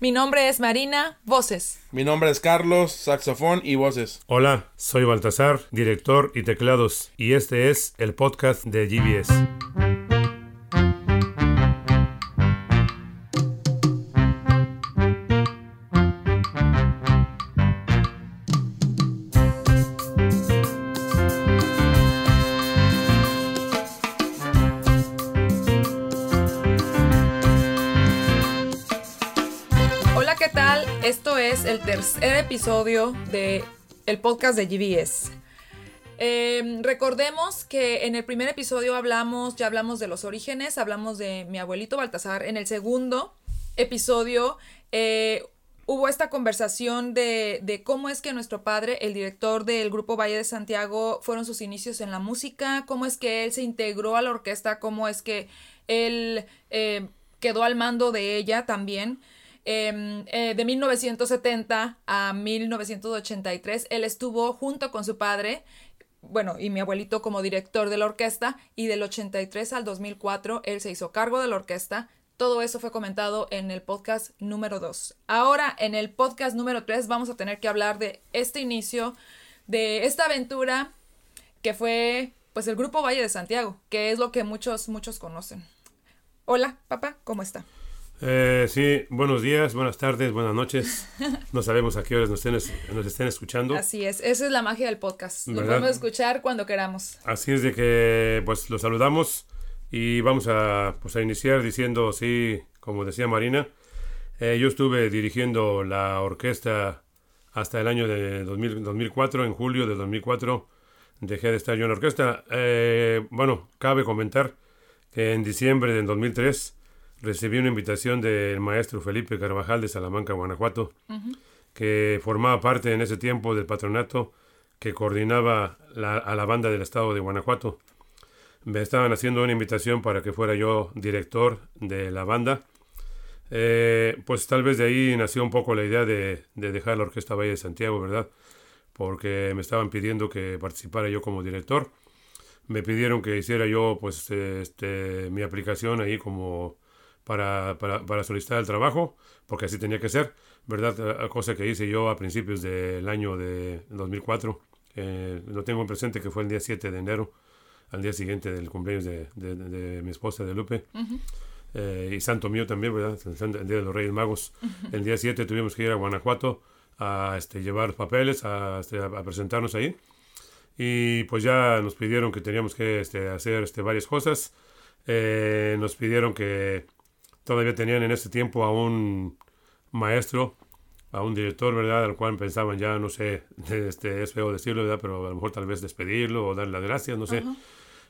Mi nombre es Marina, voces. Mi nombre es Carlos, saxofón y voces. Hola, soy Baltasar, director y teclados, y este es el podcast de GBS. Episodio de el podcast de GBS. Eh, recordemos que en el primer episodio hablamos, ya hablamos de los orígenes, hablamos de mi abuelito Baltasar. En el segundo episodio eh, hubo esta conversación de, de cómo es que nuestro padre, el director del grupo Valle de Santiago, fueron sus inicios en la música, cómo es que él se integró a la orquesta, cómo es que él eh, quedó al mando de ella también. Eh, eh, de 1970 a 1983, él estuvo junto con su padre, bueno, y mi abuelito como director de la orquesta, y del 83 al 2004, él se hizo cargo de la orquesta. Todo eso fue comentado en el podcast número 2. Ahora, en el podcast número 3, vamos a tener que hablar de este inicio, de esta aventura que fue, pues, el grupo Valle de Santiago, que es lo que muchos, muchos conocen. Hola, papá, ¿cómo está? Eh, sí, buenos días, buenas tardes, buenas noches. No sabemos a qué horas nos estén, nos estén escuchando. Así es, esa es la magia del podcast. ¿Verdad? podemos escuchar cuando queramos. Así es de que, pues, los saludamos y vamos a, pues, a iniciar diciendo, sí, como decía Marina, eh, yo estuve dirigiendo la orquesta hasta el año de 2000 2004, en julio de 2004 dejé de estar yo en la orquesta. Eh, bueno, cabe comentar que en diciembre del 2003 recibí una invitación del maestro Felipe Carvajal de Salamanca, Guanajuato, que formaba parte en ese tiempo del patronato que coordinaba la- a la banda del estado de Guanajuato. Me estaban haciendo una invitación para que fuera yo director de la banda. Eh, pues tal vez de ahí nació un poco la idea de, de dejar la Orquesta Valle de Santiago, ¿verdad? Porque me estaban pidiendo que participara yo como director. Me pidieron que hiciera yo pues este, mi aplicación ahí como para, para, para solicitar el trabajo, porque así tenía que ser, ¿verdad? Eh, Cosa que hice yo a principios del año de 2004. Eh, lo tengo en presente que fue el día 7 de enero, al día siguiente del cumpleaños de, de- de- de mi esposa de Lupe. Eh, y santo mío también, ¿verdad? El día de los Reyes Magos. El día 7 tuvimos que ir a Guanajuato a este, llevar papeles, a, este, a presentarnos ahí. Y pues ya nos pidieron que teníamos que este, hacer este, varias cosas. Eh, nos pidieron que todavía tenían en ese tiempo a un maestro, a un director, ¿verdad? Al cual pensaban ya, no sé, este, es feo decirlo, ¿verdad? Pero a lo mejor tal vez despedirlo o darle las gracias, no sé.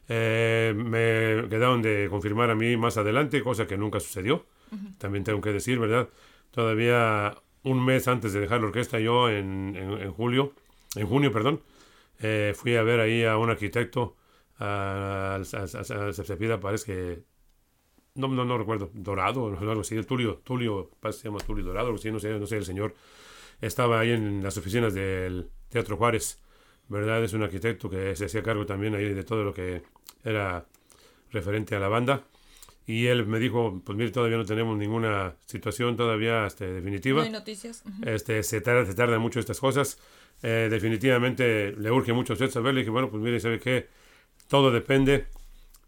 Eh, me quedaron de confirmar a mí más adelante, cosa que nunca sucedió. También tengo que decir, ¿verdad? Todavía un mes antes de dejar la orquesta, yo en, en- en julio, en junio, perdón, eh, fui a ver ahí a un arquitecto, a, a, a- a- parece que, no, no, no recuerdo, Dorado o algo así, el Tulio, Tulio, se llama Tulio Dorado, algo así, no sé, no sé, el señor estaba ahí en las oficinas del Teatro Juárez, ¿verdad? Es un arquitecto que se hacía cargo también ahí de todo lo que era referente a la banda. Y él me dijo, pues mire, todavía no tenemos ninguna situación todavía este, No definitiva. hay noticias. Ujú. Este, se tarda, se tardan mucho estas cosas. Eh, definitivamente le urge mucho a usted saber. Le dije, bueno, pues mire, ¿sabe qué? Todo depende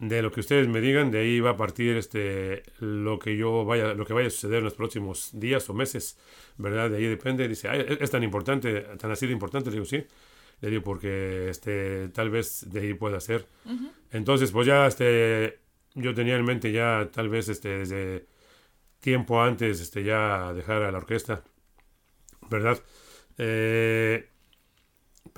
de lo que ustedes me digan. De ahí va a partir este, lo, que yo vaya, lo que vaya a suceder en los próximos días o meses, ¿verdad? De ahí depende. Dice, "Ay, ¿es, tan importante, tan así de importante? Le digo, sí. Le digo, porque este, tal vez de ahí pueda ser. Entonces, pues ya este, yo tenía en mente ya tal vez este, desde tiempo antes este, ya dejar a la orquesta, ¿verdad? Eh,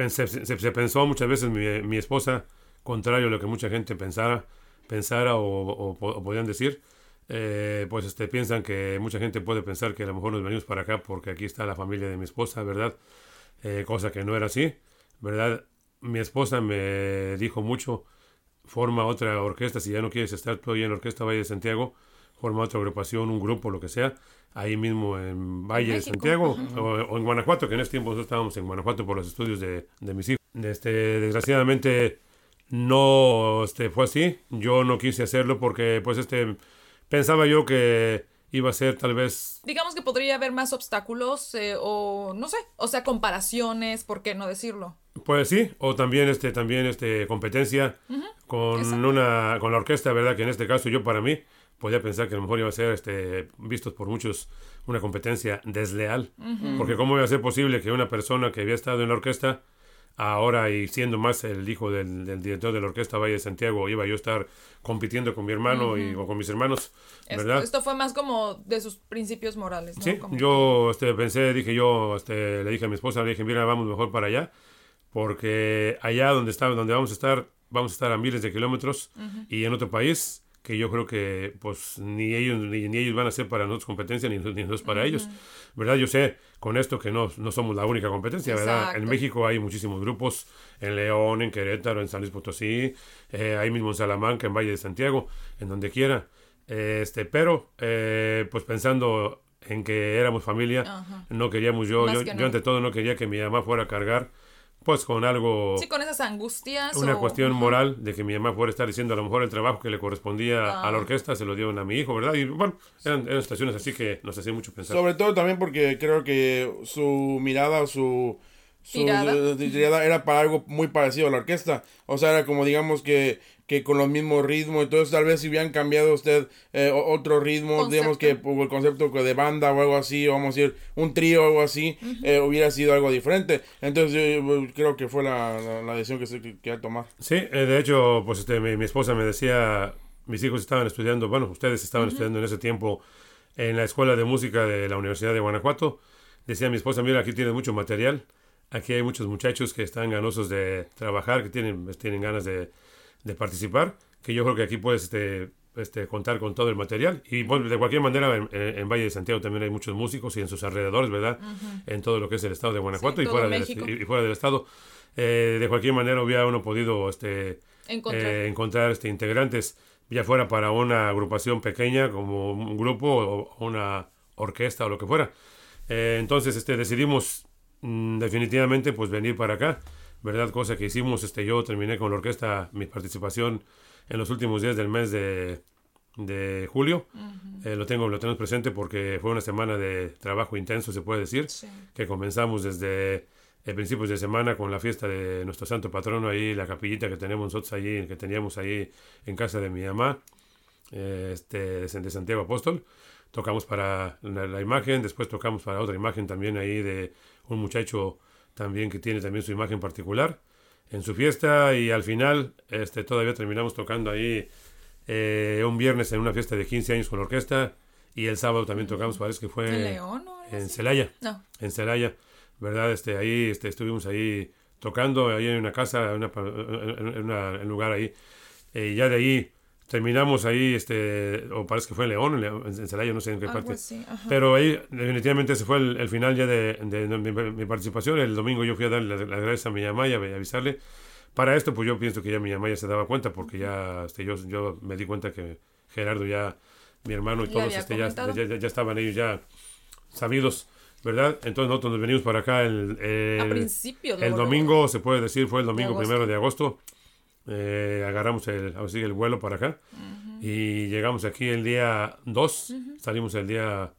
se, se pensó muchas veces mi, mi esposa, contrario a lo que mucha gente pensara, pensara o, o- o podían decir, eh, pues este, piensan que mucha gente puede pensar que a lo mejor nos venimos para acá porque aquí está la familia de mi esposa, ¿verdad? Eh, cosa que no era así, ¿verdad? Mi esposa me dijo mucho, forma otra orquesta, si ya no quieres estar tú ahí en la Orquesta Valle de Santiago, forma otra agrupación, un grupo, lo que sea, ahí mismo en Valle de. Santiago o, o en Guanajuato, que en ese tiempo nosotros estábamos en Guanajuato por los estudios de, de mis hijos. Este, desgraciadamente no este, fue así, yo no quise hacerlo porque pues este pensaba yo que iba a ser tal vez Digamos que podría haber más obstáculos eh, o no sé, o sea, comparaciones, ¿por qué no decirlo? Pues sí, o también este también este competencia con una con la orquesta, verdad que en este caso yo para mí podía pensar que a lo mejor iba a ser este vistos por muchos una competencia desleal, porque cómo iba a ser posible que una persona que había estado en la orquesta ahora y siendo más el hijo del, del director de la orquesta Valle de Santiago iba yo a estar compitiendo con mi hermano y o con mis hermanos, Esto, ¿verdad? esto fue más como de sus principios morales, ¿no? Sí, Como- yo este, pensé, dije yo, este, le dije a mi esposa, le dije, mira, vamos mejor para allá, porque allá donde está, donde vamos a estar, vamos a estar a miles de kilómetros y en otro país que yo creo que pues ni ellos ni, ni ellos van a ser para nosotros competencia ni, ni nosotros para ellos, ¿verdad? Yo sé con esto que no, no somos la única competencia, ¿verdad? En Exacto. México hay muchísimos grupos, en León, en Querétaro, en San Luis Potosí, eh, ahí mismo en Salamanca, en Valle de Santiago, en donde quiera. Este, pero eh, pues pensando en que éramos familia, Ajá. no queríamos yo, Más yo, que yo no. ante todo no quería que mi mamá fuera a cargar pues con algo, Sí, con esas angustias. una o- cuestión moral de que mi mamá fuera estar diciendo a lo mejor el trabajo que le correspondía a Ah. la orquesta se lo dieron a mi hijo, ¿verdad? Y bueno, eran, eran situaciones así que nos hacía mucho pensar. Sobre todo también porque creo que su mirada o su, su Tirada. tirada era para algo muy parecido a la orquesta. O sea, era como digamos que, que con los mismos ritmos. Entonces, tal vez si hubieran cambiado usted eh, otro ritmo, digamos que Concepto. por el concepto de banda o algo así, o vamos a decir un trío o algo así, eh, hubiera sido algo diferente. Entonces, yo, yo creo que fue la, la, la decisión que se que- quería tomar. Sí, eh, de hecho, pues este, mi, mi esposa me decía, mis hijos estaban estudiando, bueno, ustedes estaban estudiando en ese tiempo en la Escuela de Música de la Universidad de Guanajuato. Decía mi esposa, mira, aquí tienes mucho material, aquí hay muchos muchachos que están ganosos de trabajar, que tienen, tienen ganas de, de participar, que yo creo que aquí puedes este, este, contar con todo el material. Y bueno, de cualquier manera, en, en- Valle de Santiago también hay muchos músicos y en sus alrededores, ¿verdad? En todo lo que es el estado de Guanajuato Sí, y, fuera del, y fuera del estado. Eh, de cualquier manera hubiera uno podido este, Encontrar. eh, encontrar este, integrantes, ya fuera para una agrupación pequeña como un grupo o una orquesta o lo que fuera. Eh, entonces este, decidimos mm, definitivamente pues venir para acá, ¿verdad? Cosa que hicimos, este, yo terminé con la orquesta mi participación en los últimos días del mes de, de julio. Eh, lo, tengo, lo tenemos presente porque fue una semana de trabajo intenso, se puede decir, Sí. que comenzamos desde eh, principios de semana con la fiesta de nuestro santo patrono ahí, la capillita que tenemos nosotros allí, que teníamos ahí en casa de mi mamá, eh, este, de Santiago Apóstol. Tocamos para la, la imagen, después tocamos para otra imagen también ahí de un muchacho también que tiene también su imagen particular en su fiesta y al final este, todavía terminamos tocando ahí eh, un viernes en una fiesta de 15 años con la orquesta y el sábado también tocamos, parece que fue ¿En León o algo en así? Celaya No. en Celaya, ¿verdad? Este, ahí este, estuvimos ahí tocando, ahí en una casa, en, una, pa- en una- en un lugar ahí. Eh, y ya de ahí terminamos ahí, este, o parece que fue en León, en, Celaya, no sé en qué Algo parte. así. Pero ahí definitivamente ese fue el, el final ya de, de- de mi, mi participación. El domingo yo fui a darle las, las gracias a mi mamá y a, avisarle. Para esto, pues yo pienso que ya mi mamá ya se daba cuenta, porque ya este, yo, yo me di cuenta que Gerardo ya, mi hermano y todos este, ya, ya, ya- estaban ellos ya sabidos, ¿verdad? Entonces nosotros nos venimos para acá el, el- a principios. el luego, luego. domingo, se puede decir, fue el domingo primero de agosto. Eh, agarramos el, así, el vuelo para acá. Y llegamos aquí el día 2, salimos el día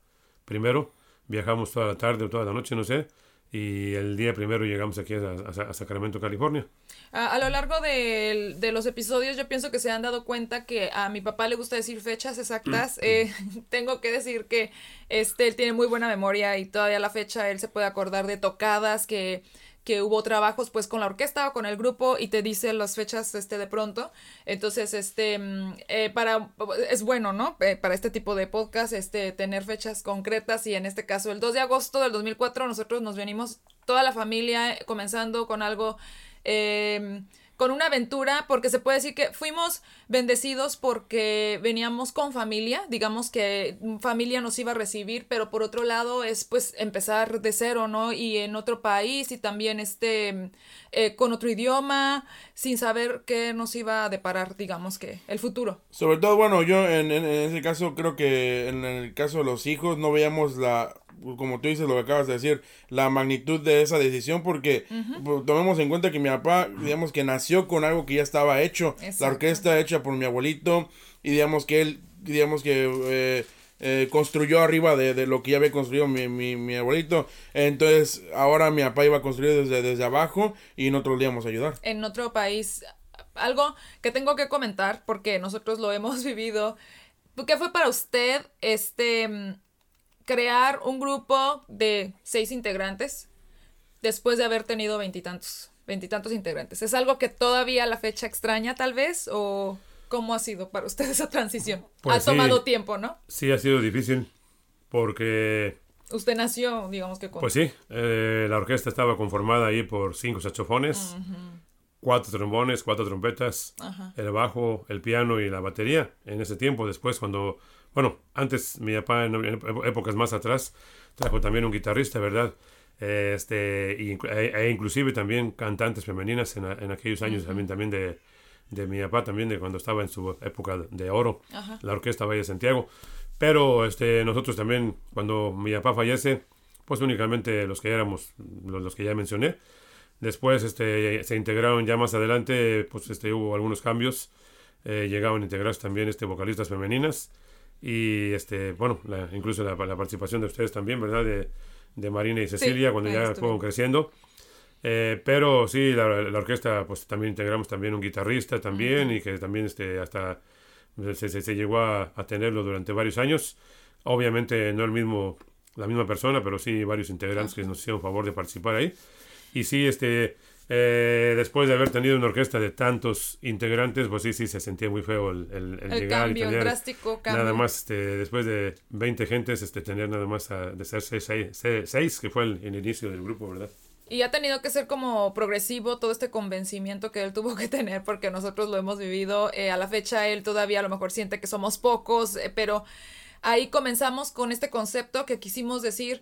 primero, viajamos toda la tarde o toda la noche, no sé, y el día primero llegamos aquí a, a- a Sacramento, California. A, a lo largo de, los episodios yo pienso que se han dado cuenta que a mi papá le gusta decir fechas exactas. Eh, tengo que decir que este, él tiene muy buena memoria y todavía la fecha él se puede acordar de tocadas que que hubo trabajos pues con la orquesta o con el grupo y te dice las fechas este de pronto. Entonces este mm, eh, para es bueno no Eh, para este tipo de podcast este tener fechas concretas y en este caso el 2 de agosto del 2004 nosotros nos venimos toda la familia eh, comenzando con algo eh, con una aventura, porque se puede decir que fuimos bendecidos porque veníamos con familia, digamos que familia nos iba a recibir, pero por otro lado es pues empezar de cero, ¿no? Y en otro país y también este eh, con otro idioma, sin saber qué nos iba a deparar, digamos que el futuro. Sobre todo, bueno, yo en, en, en ese caso creo que en el caso de los hijos no veíamos la, como tú dices lo que acabas de decir, la magnitud de esa decisión porque pues, tomemos en cuenta que mi papá, digamos que nació con algo que ya estaba hecho, la orquesta hecha por mi abuelito y digamos que él, digamos que... eh, eh, construyó arriba de, de, lo que ya había construido mi, mi, mi, abuelito. Entonces, ahora mi papá iba a construir desde, desde abajo y nosotros le íbamos a ayudar. En otro país, algo que tengo que comentar, porque nosotros lo hemos vivido. ¿Qué fue para usted este crear un grupo de seis integrantes después de haber tenido veintitantos, veintitantos integrantes? ¿Es algo que todavía a la fecha extraña tal vez o cómo ha sido para usted esa transición? Pues ha sí. tomado tiempo, ¿no? Sí, ha sido difícil porque, Usted nació, digamos que con... pues sí, eh, la orquesta estaba conformada ahí por cinco saxofones, cuatro trombones, cuatro trompetas, el bajo, el piano y la batería. En ese tiempo, después cuando, bueno, antes mi papá en, épocas más atrás trajo también un guitarrista, ¿verdad? Este, y e, e inclusive también cantantes femeninas en, en aquellos años también, también de, de mi papá, también de cuando estaba en su época de oro, Ajá. la orquesta Valle de Santiago. Pero este, nosotros también, cuando mi papá fallece, pues únicamente los que éramos, los, los que ya mencioné. Después este, se integraron ya más adelante, pues este, hubo algunos cambios. Eh, llegaron a integrarse también este, vocalistas femeninas. Y este, bueno, la- incluso la, la participación de ustedes también, ¿verdad? De, de Marina y Cecilia, cuando ahí ya fueron creciendo. Eh, pero sí, la, la orquesta, pues también integramos también un guitarrista también y que también este, hasta se, se- se llegó a, a tenerlo durante varios años. Obviamente no el mismo, la misma persona, pero sí varios integrantes que nos hicieron favor de participar ahí. Y sí, este, eh, después de haber tenido una orquesta de tantos integrantes, pues sí, sí, se sentía muy feo el, el- el El llegar cambio, y tener drástico cambio. nada más, este, después de 20 gentes, este, tener nada más a- de ser seis, seis, seis- seis, que fue el, el inicio del grupo, ¿verdad? Y ha tenido que ser como progresivo todo este convencimiento que él tuvo que tener porque nosotros lo hemos vivido. Eh, a la fecha él todavía a lo mejor siente que somos pocos, eh, pero ahí comenzamos con este concepto que quisimos decir,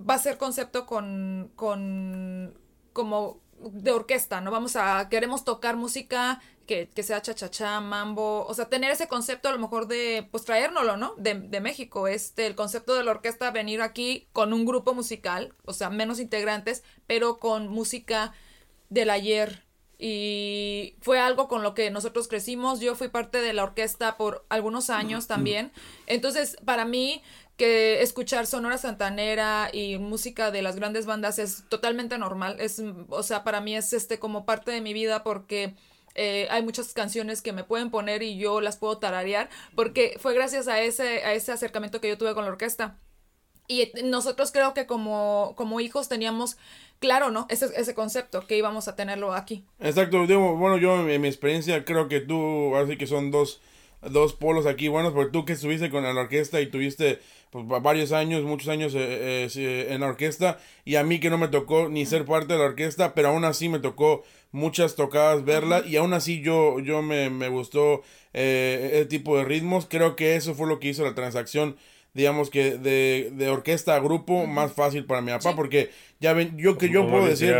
va a ser concepto con, con como de orquesta, ¿no? Vamos a, queremos tocar música que, que sea cha-cha-cha, mambo, o sea, tener ese concepto a lo mejor de, pues traérnoslo, ¿no? De, de México, este, el concepto de la orquesta, venir aquí con un grupo musical, o sea, menos integrantes, pero con música del ayer. Y fue algo con lo que nosotros crecimos. Yo fui parte de la orquesta por algunos años también. Entonces, para mí, que escuchar Sonora Santanera y música de las grandes bandas es totalmente normal. Es, o sea, para mí es este como parte de mi vida porque eh, hay muchas canciones que me pueden poner y yo las puedo tararear porque fue gracias a ese, a ese acercamiento que yo tuve con la orquesta. Y nosotros creo que como, como hijos teníamos claro, ¿no? Ese, ese concepto, que íbamos a tenerlo aquí. Exacto, digo, bueno, yo en mi experiencia creo que tú, así que son dos, dos polos aquí buenos, porque tú que estuviste con la orquesta y tuviste pues, va- varios años, muchos años eh, eh, sí, en la orquesta, y a mí que no me tocó ni ser parte de la orquesta, pero aún así me tocó muchas tocadas verla, y aún así yo, yo me, me gustó eh, el tipo de ritmos, creo que eso fue lo que hizo la transacción digamos que de, de orquesta a grupo más fácil para mi papá Sí. porque ya ven yo que yo ¿Cómo puedo decir?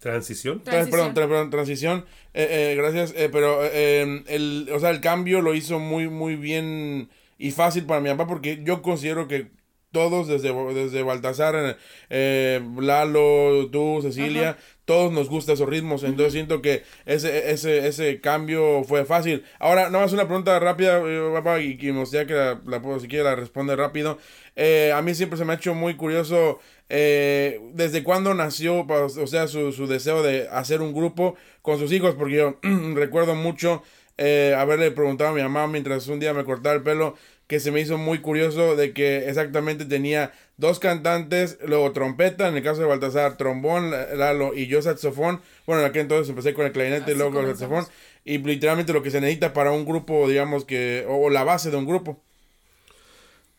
Transición. Tra- Transición. Perdón, tra- perdón, transición. Eh, eh, gracias. eh, pero eh, el, o sea, el cambio lo hizo muy, muy bien y fácil para mi papá porque yo considero que todos, desde, desde Baltasar, eh, Lalo, tú, Cecilia, todos nos gustan esos ritmos. Entonces siento que ese, ese, ese cambio fue fácil. Ahora, nada más una pregunta rápida, eh, papá, y, y me gustaría que la, la puedo, si quiere, la responde rápido. Eh, a mí siempre se me ha hecho muy curioso eh, desde cuándo nació, o sea, su, su deseo de hacer un grupo con sus hijos, porque yo recuerdo mucho eh, haberle preguntado a mi mamá mientras un día me cortaba el pelo, que se me hizo muy curioso de que exactamente tenía dos cantantes, luego trompeta, en el caso de Baltasar, trombón, Lalo y yo saxofón. Bueno, en aquel entonces empecé con el clarinete y luego con el saxofón. Y literalmente lo que se necesita para un grupo, digamos que, o la base de un grupo.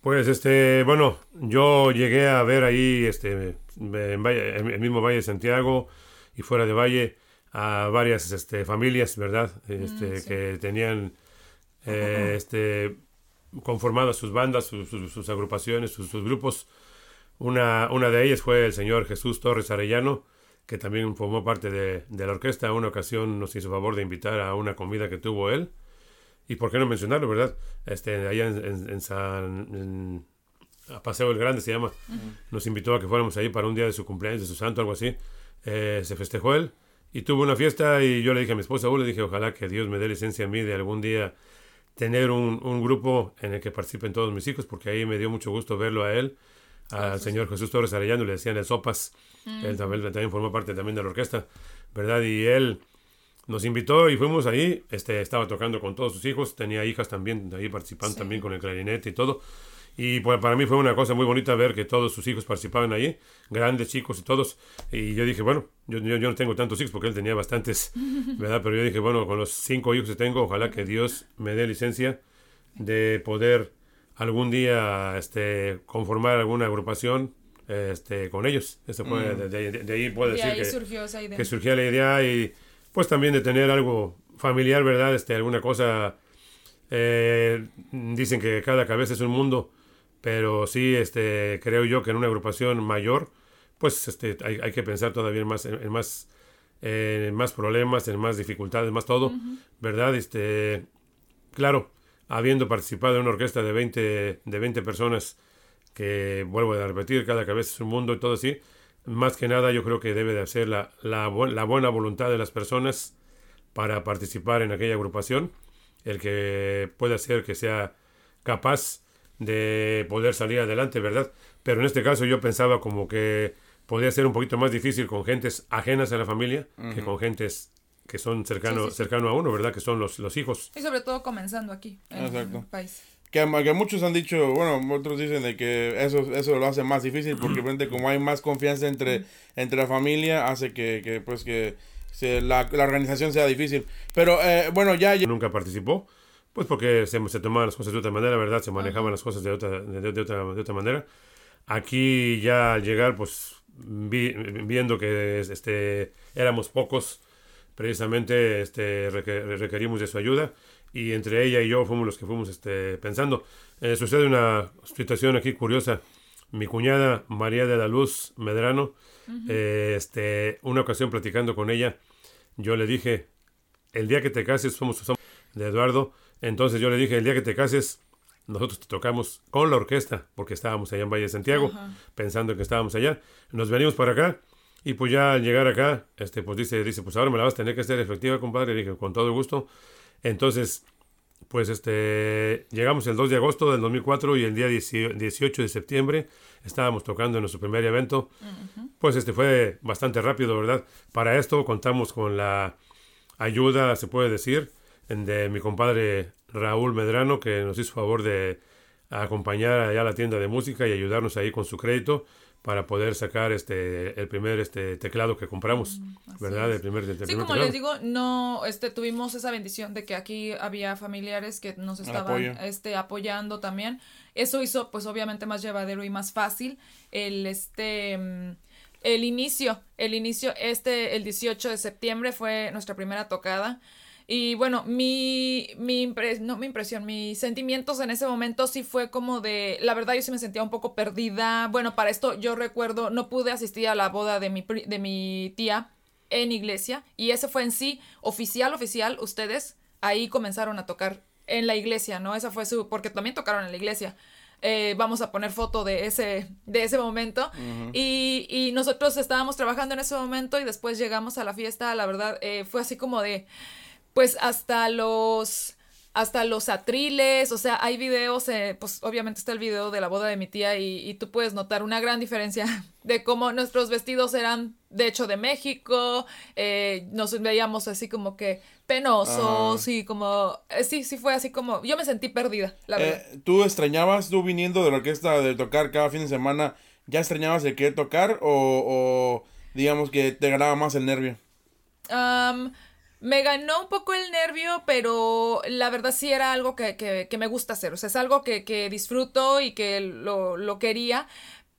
Pues este, bueno, yo llegué a ver ahí este en, Valle- en el mismo Valle de Santiago y fuera de Valle a varias este, familias, ¿verdad? Este, sí. que tenían eh, este conformadas sus bandas, sus, sus- sus agrupaciones, sus, sus grupos. Una, una de ellas fue el señor Jesús Torres Arellano, que también formó parte de, de la orquesta. Una ocasión nos hizo favor de invitar a una comida que tuvo él. Y por qué no mencionarlo, ¿verdad? Este, allá en, en- en San... en- a Paseo el Grande se llama. Nos invitó a que fuéramos ahí para un día de su cumpleaños, de su santo, algo así. Eh, se festejó él y tuvo una fiesta y yo le dije a mi esposa, uh, le dije, ojalá que Dios me dé licencia a mí de algún día tener un, un, grupo en el que participen todos mis hijos, porque ahí me dio mucho gusto verlo a él, al señor Jesús Torres Arellano, le decían el Sopas, él también, también formó parte también de la orquesta, ¿verdad? Y él nos invitó y fuimos ahí, este, estaba tocando con todos sus hijos, tenía hijas también, ahí participando también con el clarinete y todo. Y pues para mí fue una cosa muy bonita ver que todos sus hijos participaban ahí, grandes, chicos y todos. Y yo dije, bueno, yo, yo, no tengo tantos hijos porque él tenía bastantes, ¿verdad? Pero yo dije, bueno, con los cinco hijos que tengo, ojalá que Dios me dé licencia de poder algún día este, conformar alguna agrupación este, con ellos. Eso fue, mm. de, ahí puedo decir que, surgió esa idea. que surgió la idea y pues también de tener algo familiar, ¿verdad? Este, alguna cosa... Eh, dicen que cada cabeza es un mundo pero sí, este, creo yo que en una agrupación mayor, pues este, hay, hay que pensar todavía más, en, más, en más problemas, en más dificultades, más todo, ¿verdad? Este, claro, habiendo participado en una orquesta de 20, de 20 personas, que vuelvo a repetir, cada cabeza es un mundo y todo así, más que nada yo creo que debe de hacer la, la, la buena voluntad de las personas para participar en aquella agrupación, el que pueda hacer que sea capaz de poder salir adelante, ¿verdad? Pero en este caso yo pensaba como que podía ser un poquito más difícil con gentes ajenas a la familia que con gentes que son cercano, cercano a uno, ¿verdad? Que son los, los hijos. Y sobre todo comenzando aquí, en el país. Que, que, muchos han dicho, bueno, otros dicen de que eso, eso lo hace más difícil porque como hay más confianza entre, entre la familia, hace que, que pues que la, la, organización sea difícil. Pero eh, bueno, ya, ya... Nunca participó, pues porque se, se, tomaban las cosas de otra manera, ¿verdad? Se manejaban las cosas de otra, de, otra, de otra manera. Aquí ya al llegar, pues viendo que este, éramos pocos, precisamente este, requerimos de su ayuda y entre ella y yo fuimos los que fuimos este, pensando. Eh, sucede una situación aquí curiosa. Mi cuñada María de la Luz Medrano, eh, este, una ocasión platicando con ella, yo le dije, el día que te cases somos, somos de Eduardo, entonces yo le dije, el día que te cases, nosotros te tocamos con la orquesta, porque estábamos allá en Valle de Santiago, pensando que estábamos allá. Nos venimos para acá, y pues ya al llegar acá, este, pues dice, dice, pues ahora me la vas a tener que hacer efectiva, compadre. Le dije, con todo gusto. Entonces, pues este, llegamos el 2 de agosto del 2004 y el día 18 de septiembre estábamos tocando en nuestro primer evento. Pues este fue bastante rápido, ¿verdad? Para esto contamos con la ayuda, se puede decir, de mi compadre Raúl Medrano, que nos hizo favor de acompañar allá a la tienda de música y ayudarnos ahí con su crédito para poder sacar este el primer este teclado que compramos, mm, ¿verdad? El primer, el sí, como les digo, no este tuvimos esa bendición de que aquí había familiares que nos estaban este apoyando también. Eso hizo pues obviamente más llevadero y más fácil el este mm, el inicio, el inicio este el 18 de septiembre fue nuestra primera tocada. Y bueno, mi, mi, no, mi impresión, mis sentimientos en ese momento sí fue como de, la verdad yo sí me sentía un poco perdida. Bueno, para esto yo recuerdo, no pude asistir a la boda de mi, de mi tía en iglesia y ese fue en sí oficial, oficial, ustedes ahí comenzaron a tocar en la iglesia, ¿no? Esa fue su, porque también tocaron en la iglesia. Eh, vamos a poner foto de ese, de ese momento. y, y, nosotros estábamos trabajando en ese momento y después llegamos a la fiesta, la verdad, eh, fue así como de pues hasta los hasta los atriles, o sea, hay videos, eh, pues obviamente está el video de la boda de mi tía y, tú puedes notar una gran diferencia de cómo nuestros vestidos eran de hecho de México, eh, nos veíamos así como que penosos y como, eh, sí, sí fue así como, yo me sentí perdida, la verdad. ¿Tú extrañabas, tú viniendo de la orquesta de tocar cada fin de semana, ya extrañabas el que tocar o, o digamos que te ganaba más el nervio? Me ganó un poco el nervio, pero la verdad sí era algo que, que, que me gusta hacer. O sea, es algo que, que disfruto y que lo, lo, quería.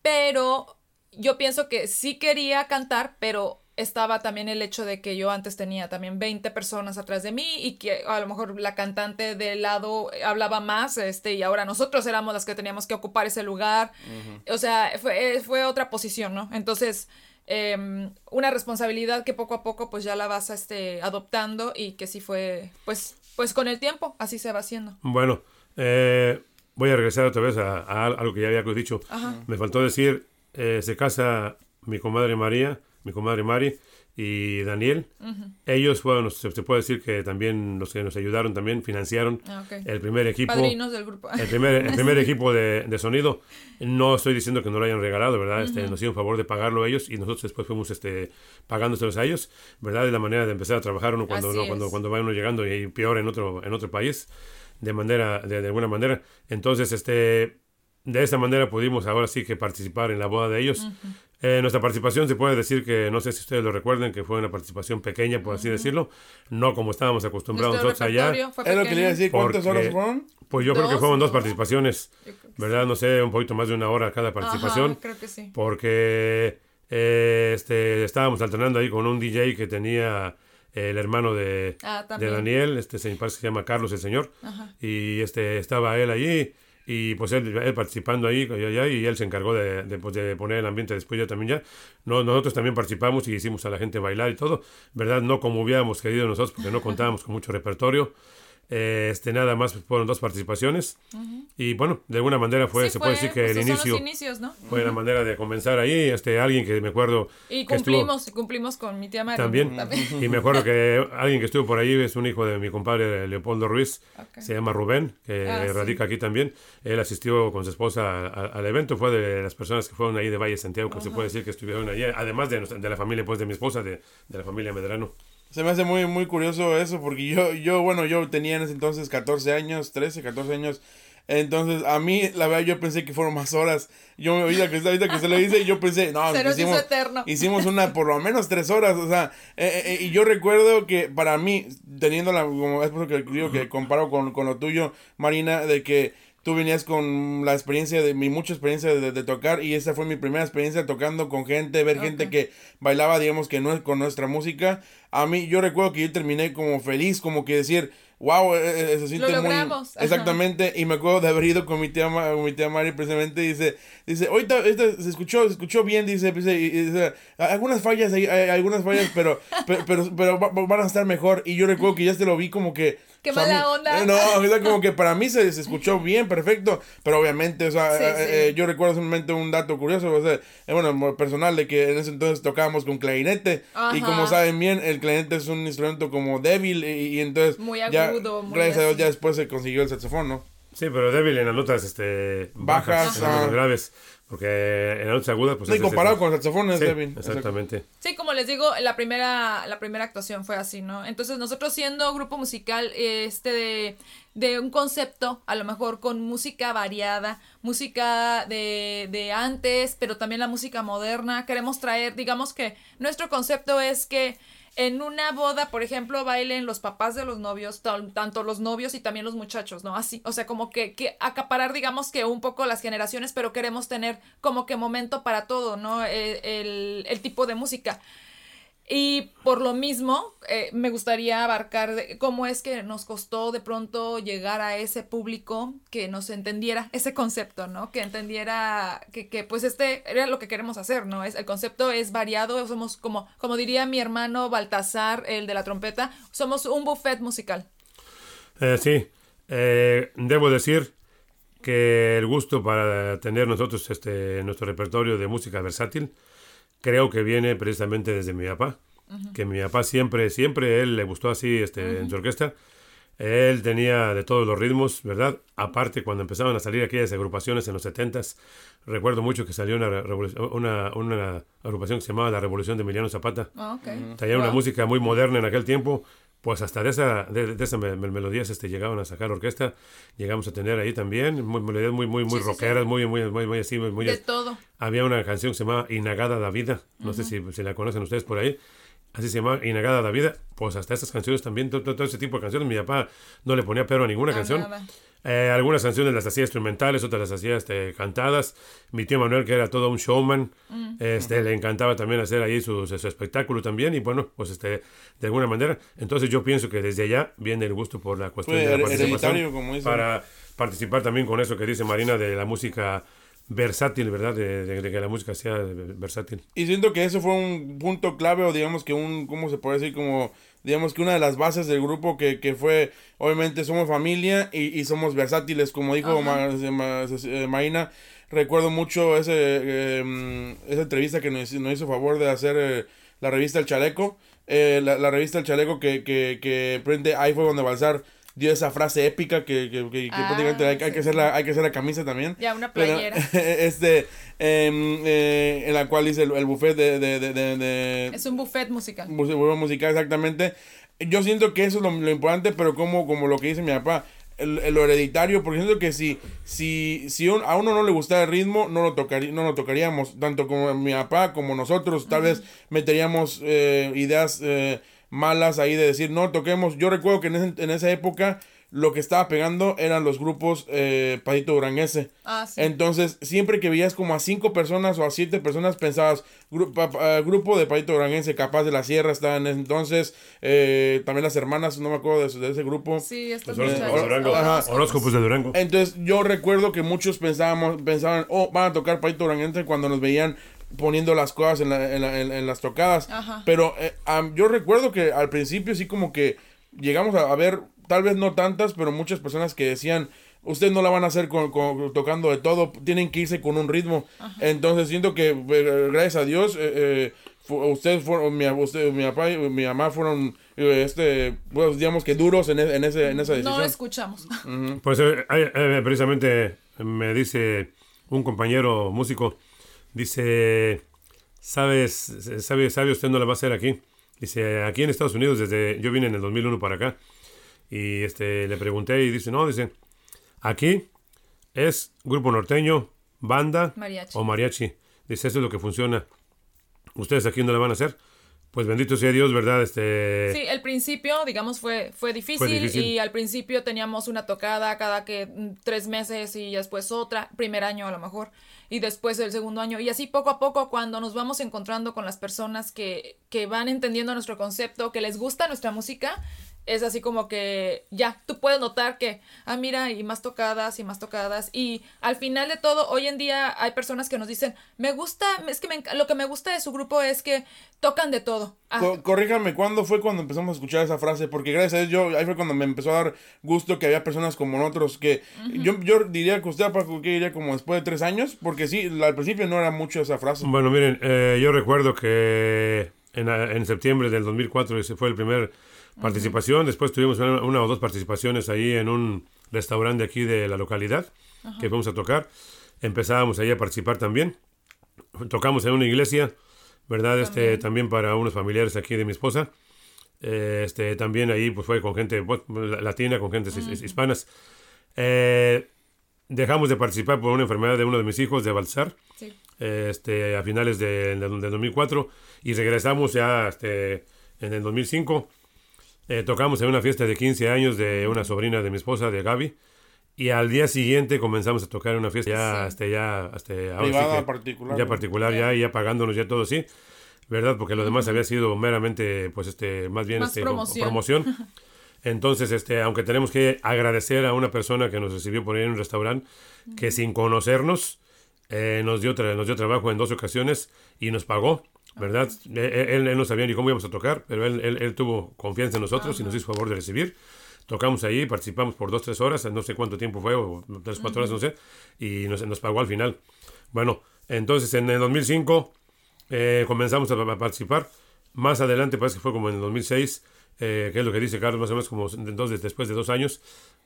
Pero yo pienso que sí quería cantar, pero estaba también el hecho de que yo antes tenía también 20 personas atrás de mí y que a lo mejor la cantante del lado hablaba más, este, y ahora nosotros éramos las que teníamos que ocupar ese lugar. O sea, fue, fue otra posición, ¿no? Entonces Em, una responsabilidad que poco a poco pues ya la vas este, adoptando y que sí fue pues, pues con el tiempo así se va haciendo. Bueno, eh, voy a regresar otra vez a, algo que ya había dicho. Me faltó decir, eh, se casa mi comadre María, mi comadre Mari, y Daniel. Ellos fueron, se, se puede decir que también los que nos ayudaron, también financiaron Ah, ok. el primer equipo. Padrinos del grupo. El primer, el primer equipo de, de sonido, no estoy diciendo que no lo hayan regalado, ¿verdad? Este, nos hicieron favor de pagarlo ellos y nosotros después fuimos este, pagándoselos a ellos, ¿verdad? Es la manera de empezar a trabajar uno cuando, uno, cuando, cuando va uno llegando y peor en otro, en otro país, de manera, de, de alguna manera. Entonces, este, de esta manera pudimos ahora sí que participar en la boda de ellos. Eh, nuestra participación se puede decir que, no sé si ustedes lo recuerden, que fue una participación pequeña, por así decirlo, no como estábamos acostumbrados nosotros allá. Es lo que le iba a decir, ¿cuántas horas fueron? Pues yo creo que fueron dos ¿no? participaciones. ¿verdad? No sé, un poquito más de una hora cada participación, Ajá, creo que sí. porque eh, este, estábamos alternando ahí con un DJ que tenía el hermano de, Ah, de. Daniel, este se, parece que se llama Carlos el señor, Ajá. y este estaba él allí y pues él, él participando ahí y, él se encargó de, de, pues, poner el ambiente después yo también ya. No, nosotros también participamos y hicimos a la gente bailar y todo verdad no como hubiéramos querido nosotros porque no contábamos con mucho repertorio este nada más fueron dos participaciones y bueno de alguna manera fue Sí, se puede fue, decir que pues, el inicio inicios, ¿no? fue la manera de comenzar ahí este alguien que me acuerdo Y que estuvo- cumplimos, cumplimos con mi tía Mari. también. Y me acuerdo que alguien que estuvo por ahí es un hijo de mi compadre Leopoldo Ruiz, se llama Rubén, que Ah, sí. radica aquí también. Él asistió con su esposa al evento, fue de las personas que fueron ahí de Valle Santiago, que se puede decir que estuvieron allí, además de, de la familia pues de mi esposa, de, de la familia Medrano. Se me hace muy, muy curioso eso, porque yo, yo, bueno, yo tenía en ese entonces 14 años, 13, 14 años. Entonces, a mí, la verdad, yo pensé que fueron más horas. Yo, ahorita que, ahorita que se lo hice, yo pensé, no, Se nos hizo hicimos, eterno. hicimos una por lo menos tres horas, o sea, eh, eh, y yo recuerdo que para mí, teniendo la, como es por eso que digo que comparo con, con lo tuyo, Marina, de que tú venías con la experiencia de mi mucha experiencia de, de tocar y esa fue mi primera experiencia tocando con gente, ver gente que bailaba, digamos que no es con nuestra música. A mí, yo recuerdo que yo terminé como feliz, como que decir, wow, eh, eh, se siente muy... logramos, ajá. Exactamente, y me acuerdo de haber ido con mi tía, con mi tía Mari precisamente, dice, dice, ahorita se escuchó, se escuchó bien, dice, dice, y- y dice, algunas fallas, hay, hay algunas fallas, pero, pero, pero, pero va- va- van a estar mejor, y yo recuerdo que ya se lo vi como que... Qué o sea, a mala mí- onda. eh, No, o sea, como que para mí se, se escuchó bien, perfecto, pero obviamente, o sea, Sí, eh, sí. eh, yo recuerdo simplemente un dato curioso, o sea, eh, bueno, personal, de que en ese entonces tocábamos con clarinete, y Ajá. como saben bien, el clarinete es un instrumento como débil, y, y entonces, Muy ya, agudo, muy gracias a Dios, así. ya después se consiguió el saxofón, ¿no? Sí, pero débil en las notas este, bajas, Bajas, en las ah. graves, porque en las notas agudas pues... Sí, es- comparado es- con el saxofón es Sí, débil. exactamente. Sí, como les digo, la primera, la primera actuación fue así, ¿no? Entonces nosotros siendo grupo musical, este de, de un concepto, a lo mejor con música variada, música de, de antes, pero también la música moderna, queremos traer, digamos que nuestro concepto es que en una boda, por ejemplo, bailen los papás de los novios, tan- tanto los novios y también los muchachos, ¿no? Así, o sea, como que, que acaparar, digamos que un poco las generaciones, pero queremos tener como que momento para todo, ¿no? Eh, el, el tipo de música. Y por lo mismo, eh, me gustaría abarcar de cómo es que nos costó de pronto llegar a ese público que nos entendiera ese concepto, ¿no? Que entendiera que, que pues este era lo que queremos hacer, ¿no? Es, el concepto es variado, somos como, como diría mi hermano Baltasar, el de la trompeta, somos un buffet musical. Eh, sí, eh, debo decir que el gusto para tener nosotros este nuestro repertorio de música versátil creo que viene precisamente desde mi papá, que mi papá siempre, siempre él le gustó así este, en su orquesta. Él tenía de todos los ritmos, ¿verdad? Aparte, cuando empezaban a salir aquellas agrupaciones en los 70s, recuerdo mucho que salió una, revolu- una, una agrupación que se llamaba La Revolución de Emiliano Zapata. Ah, ok. Traía una Wow. música muy moderna en aquel tiempo, pues hasta de esa de, de me- me- melodías este llegaban a sacar orquesta, llegamos a tener ahí también muy, melodías muy muy muy Sí, sí, rockeras, muy muy muy muy así, muy, De todo. había una canción que se llama Inagada da Vida, no sé si, si la conocen ustedes por ahí. Así se llama Inagada da Vida. Pues hasta esas canciones también, todo, todo- ese tipo de canciones. Mi papá no le ponía pero a ninguna A canción. nada. Eh, algunas canciones las hacía instrumentales, otras las hacía este, cantadas. Mi tío Manuel, que era todo un showman, Mm. este, le encantaba también hacer ahí su, su espectáculo también. Y bueno, pues este, de alguna manera. Entonces yo pienso que desde allá viene el gusto por la cuestión de la participación. como. Para participar también con eso que dice Marina de la música versátil, ¿verdad? De, de- de que la música sea versátil. Y siento que eso fue un punto clave, o digamos que un, ¿cómo se puede decir? Como, digamos que una de las bases del grupo que, que fue, obviamente somos familia y, y somos versátiles, como dijo Ma- Ma- eh, Marina. Recuerdo mucho ese, eh, mm, esa entrevista que nos, nos hizo favor de hacer eh, la revista El Chaleco. Eh, la, la revista El Chaleco que, que, que prende Ahí fue donde Balsar dio esa frase épica que, que, que, que Ah, prácticamente hay, hay sí, que hacer la, hay que hacer la camisa también. Ya, una Pero, playera. este, em, eh, en la cual dice el, el buffet de, de, de, de- Es un buffet musical. Buffet musical, exactamente. Yo siento que eso es lo, lo importante, pero como, como lo que dice mi papá, lo hereditario, porque siento que si, si, si un- a uno no le gusta el ritmo, no lo, tocaría, no lo tocaríamos, tanto como mi papá como nosotros, tal vez meteríamos eh, ideas eh, malas ahí de decir, no toquemos. Yo recuerdo que en, ese- en esa época lo que estaba pegando eran los grupos eh, Padito Duranguese. Ah, sí. Entonces, siempre que veías como a cinco personas o a siete personas, pensabas, gru- pa- pa- grupo de Padito Duranguense, Capaz de la Sierra, estaban en ese entonces, eh, también las hermanas, no me acuerdo de, ese- de ese grupo. Sí, estos Los. Horóscopos de Durango. Entonces, yo recuerdo que muchos pensábamos, pensaban, oh, van a tocar Padito Duranguense cuando nos veían poniendo las cosas en, la- en la- en- en las tocadas. Ajá. Pero eh, am, yo recuerdo que al principio sí como que llegamos a, a ver, tal vez no tantas, pero muchas personas que decían, ustedes no la van a hacer con, con- tocando de todo, tienen que irse con un ritmo. Entonces siento que eh, gracias a Dios, eh, eh, ustedes fueron, mi, usted, mi papá y mi mamá fueron, eh, este, pues, digamos que duros en, e- en, ese, en esa decisión. No escuchamos. Pues eh, eh, eh, precisamente me dice un compañero músico, dice, ¿sabes, sabe, sabe usted no la va a hacer aquí? Dice, aquí en Estados Unidos, desde, yo vine en el 2001 para acá, y este, le pregunté y dice, no, dice, aquí es grupo norteño, banda Mariachi. o mariachi. Dice, eso es lo que funciona. ¿Ustedes aquí no la van a hacer? Pues bendito sea Dios, ¿verdad? Este, Sí, el principio, digamos, fue, fue, difícil, difícil. y al principio teníamos una tocada cada que mm, tres meses y después otra, primer año a lo mejor, y después el segundo año. Y así poco a poco, cuando nos vamos encontrando con las personas que, que van entendiendo nuestro concepto, que les gusta nuestra música, es así como que ya, tú puedes notar que, ah, mira, y más tocadas y más tocadas. Y al final de todo, hoy en día hay personas que nos dicen, me gusta, es que me lo que me gusta de su grupo es que tocan de todo. Ah, Co- corríjame, ¿cuándo fue cuando empezamos a escuchar esa frase? Porque gracias a Dios, yo, ahí fue cuando me empezó a dar gusto que había personas como nosotros que yo, yo diría que usted, Paco, que diría como después de tres años, porque sí, al principio no era mucho esa frase. Bueno, miren, eh, yo recuerdo que en, en septiembre del 2004 ese fue el primer participación. Después tuvimos una, una o dos participaciones ahí en un restaurante aquí de la localidad que fuimos a tocar. Empezábamos ahí a participar también. Tocamos en una iglesia, ¿verdad? Este también para unos familiares aquí de mi esposa. Eh, Este también ahí pues fue con gente pues, latina, con gente his- hispanas. Eh, dejamos de participar por una enfermedad de uno de mis hijos de Balsar sí. este, a finales de, de- del 2004 y regresamos ya este, en el 2005. Eh, tocamos en una fiesta de 15 años de una sobrina de mi esposa, de Gaby. Y al día siguiente comenzamos a tocar en una fiesta ya, Sí. este, ya, ahora sí particular, Ya particular, ya, ya pagándonos ya todo así, ¿verdad? Porque lo demás había sido meramente, pues, este, más bien, Más este, promoción. promoción. Entonces, este, aunque tenemos que agradecer a una persona que nos recibió por ahí en un restaurante, que sin conocernos, eh, nos, dio nos dio trabajo en dos ocasiones y nos pagó, ¿verdad? Él, él no sabía ni cómo íbamos a tocar, pero él, él- él tuvo confianza en nosotros y nos hizo favor de recibir. Tocamos ahí, participamos por dos, tres horas, no sé cuánto tiempo fue, o tres, cuatro horas, no sé, y nos, nos pagó al final. Bueno, entonces en el 2005 eh, comenzamos a, a participar. Más adelante, parece que fue como en el 2006, eh, que es lo que dice Carlos, más o menos como entonces, después de dos años,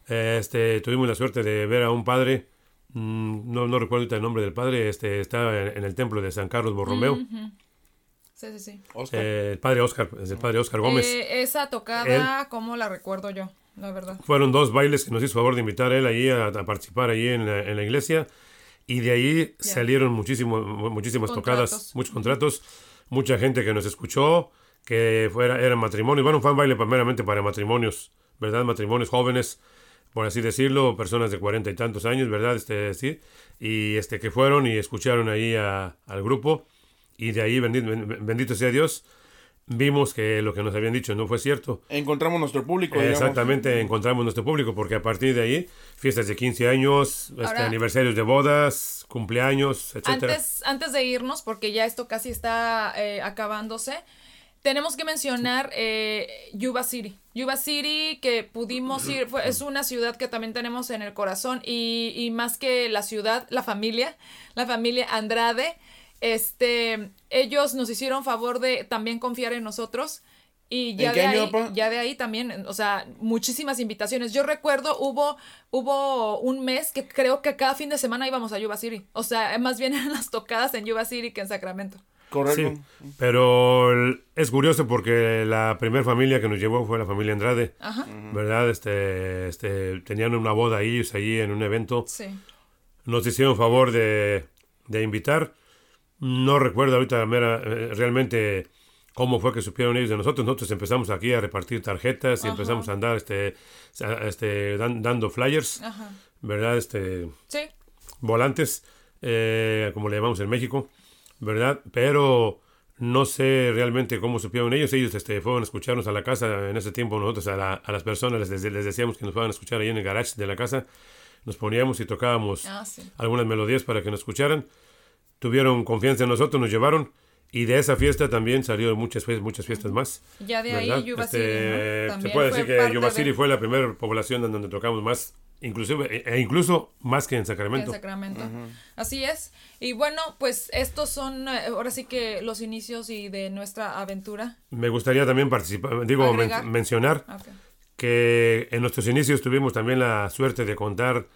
eh, este, tuvimos la suerte de ver a un padre, mm, no, no recuerdo el nombre del padre, este, está en, en el templo de San Carlos Borromeo, Sí, sí, sí. Oscar. eh, el padre Oscar, es el padre Oscar Gómez. Eh, esa tocada, ¿cómo la recuerdo yo? La verdad. Fueron dos bailes que nos hizo favor de invitar él ahí a, a participar ahí en la, en la iglesia. Y de ahí Ya. salieron muchísimo, mu- muchísimas Contratos. tocadas, muchos contratos, mucha gente que nos escuchó, que fuera, eran matrimonios. Bueno, fue un baile primeramente para matrimonios, ¿verdad? Matrimonios jóvenes, por así decirlo, personas de cuarenta y tantos años, ¿verdad? Este, sí. Y este, que fueron y escucharon ahí a- al grupo. Y de ahí, bendito, bendito sea Dios, vimos que lo que nos habían dicho no fue cierto. Encontramos nuestro público, digamos. Exactamente, encontramos nuestro público, porque a partir de ahí, fiestas de 15 años, este, Ahora- aniversarios de bodas, cumpleaños, etcétera. Antes, antes de irnos, porque ya esto casi está eh, acabándose, tenemos que mencionar eh, Yuba City. Yuba City, que pudimos ir, fue- es una ciudad que también tenemos en el corazón y, y más que la ciudad, la familia, la familia Andrade. Este, ellos nos hicieron favor de también confiar en nosotros. Y ya ¿En qué de, ahí, ya de ahí también, o sea, muchísimas invitaciones. Yo recuerdo, hubo, hubo un mes que creo que cada fin de semana íbamos a Yuba City. O sea, más bien eran las tocadas en Yuba City que en Sacramento. Correcto. Sí, pero es curioso porque la primera familia que nos llevó fue la familia Andrade, Ajá. ¿verdad? Este, este, tenían una boda ahí, ellos allí en un evento. Sí. Nos hicieron favor de, de invitar. No recuerdo ahorita mera- eh, realmente cómo fue que supieron ellos de nosotros. Nosotros empezamos aquí a repartir tarjetas y Ajá. empezamos a andar este, este, dan- dando flyers, Ajá. ¿verdad? Este, Sí. volantes, eh, como le llamamos en México, ¿verdad? Pero no sé realmente cómo supieron ellos. Ellos este, fueron a escucharnos a la casa. En ese tiempo nosotros a, la- a las personas les, les decíamos que nos fueran a escuchar ahí en el garage de la casa. Nos poníamos y tocábamos Ah, sí. algunas melodías para que nos escucharan. Tuvieron confianza en nosotros, nos llevaron. Y de esa fiesta también salieron muchas, muchas fiestas más. Ya de ¿verdad? ahí Yuba Este, City, ¿no? Se puede fue decir que Yuba de- fue la primera población en donde tocamos más, inclusive, e- e incluso más que en en Sacramento. Sacramento. Así es. Y bueno, pues estos son eh, ahora sí que los inicios y de nuestra aventura. Me gustaría también participar, digo, men- mencionar Ah, ok. que en nuestros inicios tuvimos también la suerte de contar,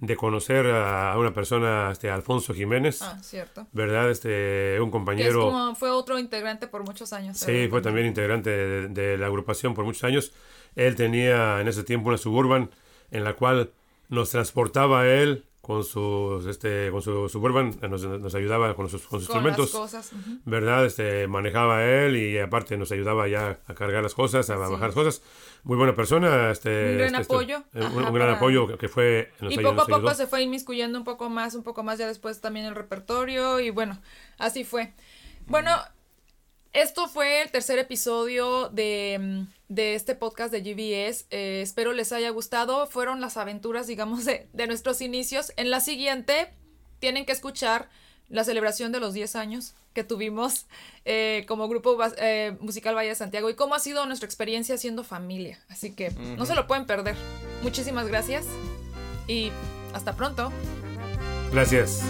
de conocer a una persona, este Alfonso Jiménez, Ah, cierto. ¿verdad? Este, un Que es compañero. como, fue otro integrante por muchos años. Sí, fue también integrante de, de la agrupación por muchos años. Él tenía en ese tiempo una suburban en la cual nos transportaba él con sus este con su suburban nos, nos ayudaba con sus, con sus Con instrumentos las cosas. verdad este manejaba él y aparte nos ayudaba ya a cargar las cosas a bajar las cosas muy buena persona este Un gran este, este, apoyo. un, Ajá, un gran para- apoyo que- fue nos Y ayudó- poco a poco se fue inmiscuyendo un poco más, un poco más ya después también el repertorio y bueno, así fue. Bueno, esto fue el tercer episodio de, mm, de este podcast de GBS. Eh, espero les haya gustado. Fueron las aventuras, digamos, de, de nuestros inicios. En la siguiente tienen que escuchar la celebración de los 10 años que tuvimos eh, como grupo eh, musical Valle de Santiago y cómo ha sido nuestra experiencia siendo familia. Así que no se lo pueden perder. Muchísimas gracias y hasta pronto. gracias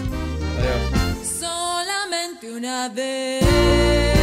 Adiós. Solamente una vez